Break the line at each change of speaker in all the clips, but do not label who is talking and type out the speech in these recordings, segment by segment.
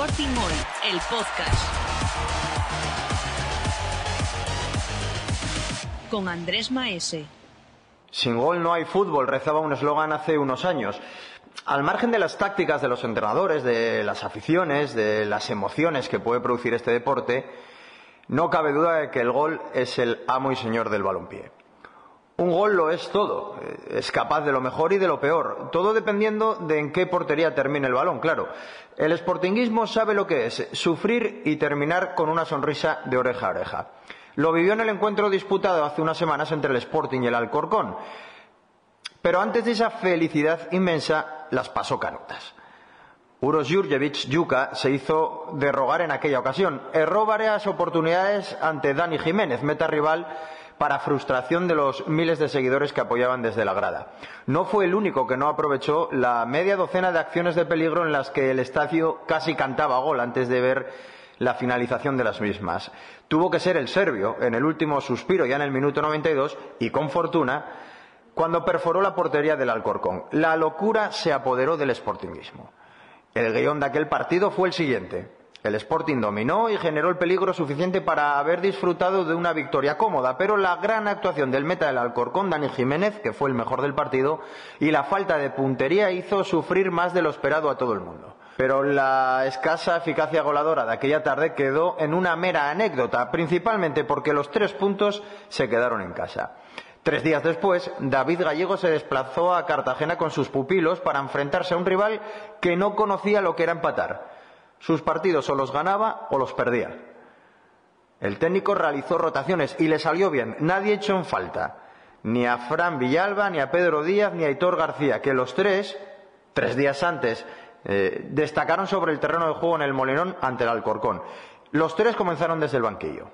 Sporting Hoy, el podcast. Con Andrés Maese.
Sin gol no hay fútbol, rezaba un eslogan hace unos años. Al margen de las tácticas de los entrenadores, de las aficiones, de las emociones que puede producir este deporte, no cabe duda de que el gol es el amo y señor del balompié. Un gol lo es todo, es capaz de lo mejor y de lo peor, todo dependiendo de en qué portería termine el balón, claro. El sportinguismo sabe lo que es sufrir y terminar con una sonrisa de oreja a oreja. Lo vivió en el encuentro disputado hace unas semanas entre el Sporting y el Alcorcón. Pero antes de esa felicidad inmensa, las pasó canutas. Uros Jurjevic, Yuka, se hizo de rogar en aquella ocasión. Erró varias oportunidades ante Dani Jiménez, meta rival para frustración de los miles de seguidores que apoyaban desde la grada. No fue el único que no aprovechó la media docena de acciones de peligro en las que el estadio casi cantaba gol antes de ver la finalización de las mismas. Tuvo que ser el serbio, en el último suspiro, ya en el minuto 92, y con fortuna, cuando perforó la portería del Alcorcón. La locura se apoderó del sportingismo. El guion de aquel partido fue el siguiente. El Sporting dominó y generó el peligro suficiente para haber disfrutado de una victoria cómoda, pero la gran actuación del meta del Alcorcón, Dani Jiménez, que fue el mejor del partido, y la falta de puntería hizo sufrir más de lo esperado a todo el mundo. Pero la escasa eficacia goladora de aquella tarde quedó en una mera anécdota, principalmente porque los tres puntos se quedaron en casa. Tres días después, David Gallego se desplazó a Cartagena con sus pupilos para enfrentarse a un rival que no conocía lo que era empatar. Sus partidos o los ganaba o los perdía. El técnico realizó rotaciones y le salió bien. Nadie echó en falta. Ni a Fran Villalba, ni a Pedro Díaz, ni a Hitor García, que los tres, tres días antes, eh, destacaron sobre el terreno de juego en el Molinón ante el Alcorcón. Los tres comenzaron desde el banquillo.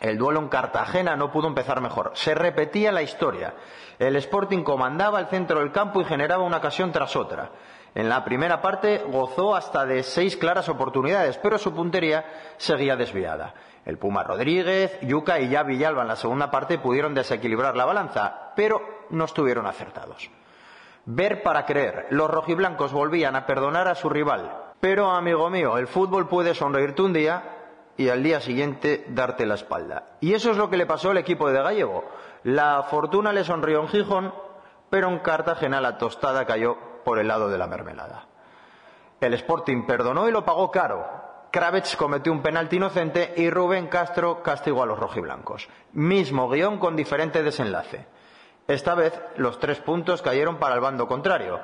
El duelo en Cartagena no pudo empezar mejor. Se repetía la historia. El Sporting comandaba el centro del campo y generaba una ocasión tras otra. En la primera parte gozó hasta de seis claras oportunidades, pero su puntería seguía desviada. El Puma Rodríguez, Yuca y ya Villalba en la segunda parte pudieron desequilibrar la balanza, pero no estuvieron acertados. Ver para creer. Los rojiblancos volvían a perdonar a su rival. Pero, amigo mío, el fútbol puede sonreírte un día y al día siguiente darte la espalda. Y eso es lo que le pasó al equipo de Gallego. La fortuna le sonrió en Gijón, pero en Cartagena la tostada cayó por el lado de la mermelada. El Sporting perdonó y lo pagó caro. Kravets cometió un penalti inocente y Rubén Castro castigó a los rojiblancos. Mismo guion con diferente desenlace. Esta vez los tres puntos cayeron para el bando contrario.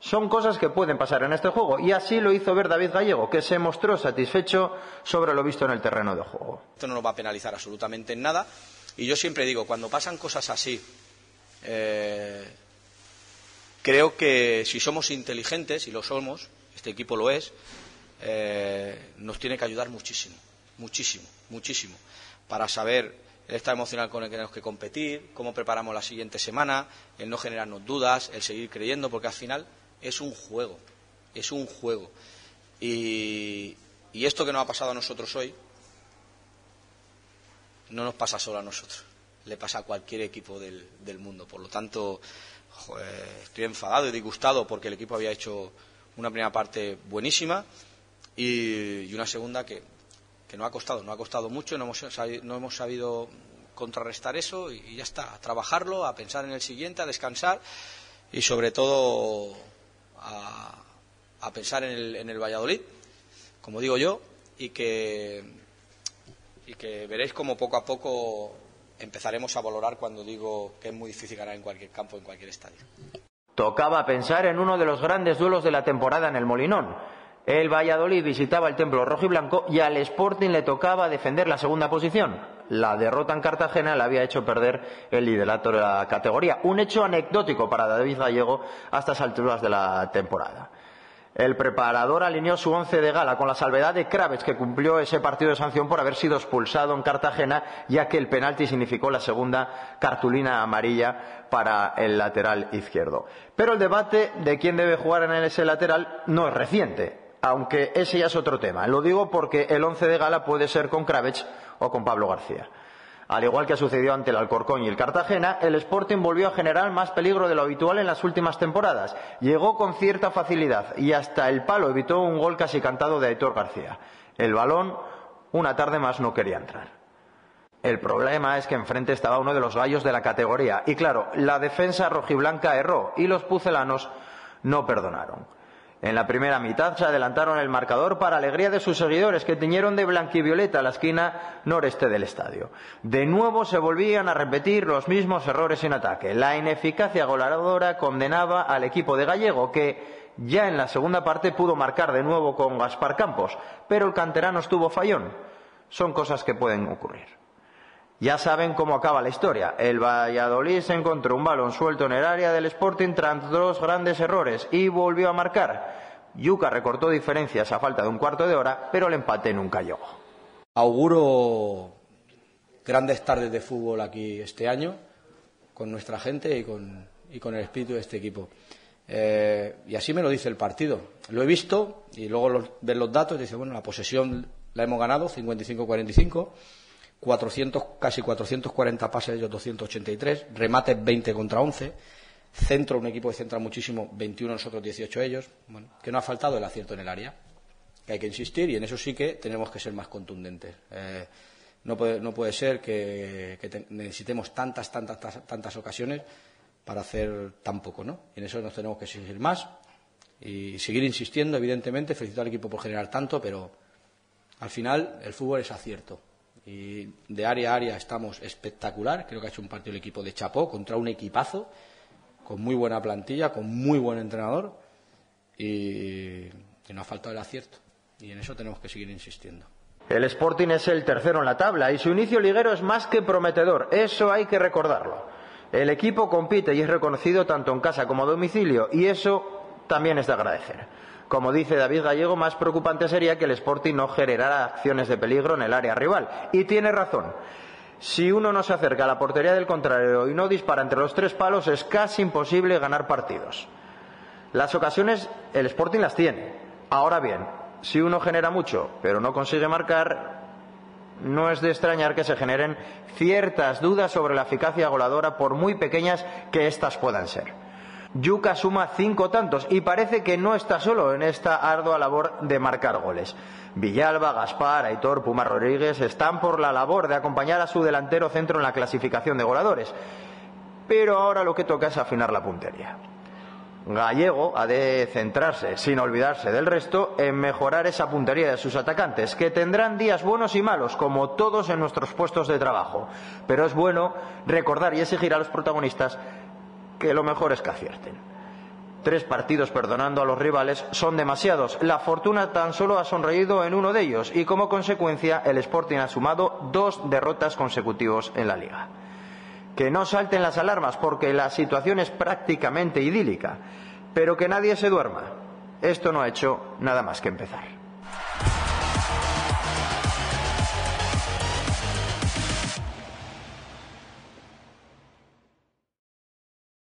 Son cosas que pueden pasar en este juego y así lo hizo ver David Gallego, que se mostró satisfecho sobre lo visto en el terreno de juego.
Esto no nos va a penalizar absolutamente en nada y yo siempre digo, cuando pasan cosas así, eh, creo que si somos inteligentes, y lo somos, este equipo lo es, eh, nos tiene que ayudar muchísimo, muchísimo, muchísimo, para saber el estado emocional con el que tenemos que competir, cómo preparamos la siguiente semana, el no generarnos dudas, el seguir creyendo, porque al final es un juego, es un juego. Y, y esto que nos ha pasado a nosotros hoy, no nos pasa solo a nosotros, le pasa a cualquier equipo del, del mundo. Por lo tanto, estoy enfadado y disgustado porque el equipo había hecho una primera parte buenísima y, una segunda que, que, no ha costado, no ha costado mucho, no hemos, sabido, no hemos sabido contrarrestar eso y, y, ya está, a trabajarlo, a pensar en el siguiente, a descansar y sobre todo a, a pensar en el, en el, Valladolid, como digo yo, y que, y que veréis como poco a poco empezaremos a valorar cuando digo que es muy difícil ganar en cualquier campo, en cualquier estadio.
Tocaba pensar en uno de los grandes duelos de la temporada en el Molinón. El Valladolid visitaba el templo rojo y blanco y al Sporting le tocaba defender la segunda posición. La derrota en Cartagena le había hecho perder el liderato de la categoría. Un hecho anecdótico para David Gallego a estas alturas de la temporada. El preparador alineó su once de gala con la salvedad de Kravets, que cumplió ese partido de sanción por haber sido expulsado en Cartagena, ya que el penalti significó la segunda cartulina amarilla para el lateral izquierdo. Pero el debate de quién debe jugar en ese lateral no es reciente, aunque ese ya es otro tema. Lo digo porque el once de gala puede ser con Kravets o con Pablo García. Al igual que sucedió ante el Alcorcón y el Cartagena, el Sporting volvió a generar más peligro de lo habitual en las últimas temporadas. Llegó con cierta facilidad y hasta el palo evitó un gol casi cantado de Aitor García. El balón, una tarde más, no quería entrar. El problema es que enfrente estaba uno de los gallos de la categoría. Y claro, la defensa rojiblanca erró y los pucelanos no perdonaron. En la primera mitad se adelantaron el marcador para alegría de sus seguidores que tiñeron de blanquivioleta la esquina noreste del estadio. De nuevo se volvían a repetir los mismos errores en ataque. La ineficacia goleadora condenaba al equipo de Gallego que ya en la segunda parte pudo marcar de nuevo con Gaspar Campos, pero el canterano estuvo fallón. Son cosas que pueden ocurrir. Ya saben cómo acaba la historia. El Valladolid se encontró un balón suelto en el área del Sporting tras dos grandes errores y volvió a marcar. Yuca recortó diferencias a falta de un cuarto de hora, pero el empate nunca llegó.
Auguro grandes tardes de fútbol aquí este año con nuestra gente y con, y con el espíritu de este equipo. Eh, y así me lo dice el partido. Lo he visto y luego los, ven los datos y dice, bueno, la posesión la hemos ganado, 55-45 400, casi 440 pases, ellos 283, remates 20 contra 11, centro, un equipo que centra muchísimo, 21 nosotros, 18 ellos, bueno, que no ha faltado el acierto en el área, que hay que insistir y en eso sí que tenemos que ser más contundentes. Eh, no, puede, no puede ser que, que te, necesitemos tantas, tantas, tantas ocasiones para hacer tan poco, ¿no? Y en eso nos tenemos que exigir más y seguir insistiendo, evidentemente, felicitar al equipo por generar tanto, pero al final el fútbol es acierto y de área a área estamos espectacular. Creo que ha hecho un partido el equipo de Chapó contra un equipazo, con muy buena plantilla, con muy buen entrenador y, y nos ha faltado el acierto. Y en eso tenemos que seguir insistiendo.
El Sporting es el tercero en la tabla y su inicio liguero es más que prometedor. Eso hay que recordarlo. El equipo compite y es reconocido tanto en casa como a domicilio y eso también es de agradecer. Como dice David Gallego, más preocupante sería que el Sporting no generara acciones de peligro en el área rival. Y tiene razón. Si uno no se acerca a la portería del contrario y no dispara entre los tres palos, es casi imposible ganar partidos. Las ocasiones el Sporting las tiene. Ahora bien, si uno genera mucho pero no consigue marcar, no es de extrañar que se generen ciertas dudas sobre la eficacia goladora, por muy pequeñas que éstas puedan ser. Yuca suma cinco tantos y parece que no está solo en esta ardua labor de marcar goles. Villalba, Gaspar, Aitor, Puma Rodríguez están por la labor de acompañar a su delantero centro en la clasificación de goleadores. Pero ahora lo que toca es afinar la puntería. Gallego ha de centrarse, sin olvidarse del resto, en mejorar esa puntería de sus atacantes, que tendrán días buenos y malos, como todos en nuestros puestos de trabajo. Pero es bueno recordar y exigir a los protagonistas que lo mejor es que acierten. Tres partidos perdonando a los rivales son demasiados. La fortuna tan solo ha sonreído en uno de ellos y como consecuencia el Sporting ha sumado dos derrotas consecutivos en la liga. Que no salten las alarmas porque la situación es prácticamente idílica, pero que nadie se duerma. Esto no ha hecho nada más que empezar.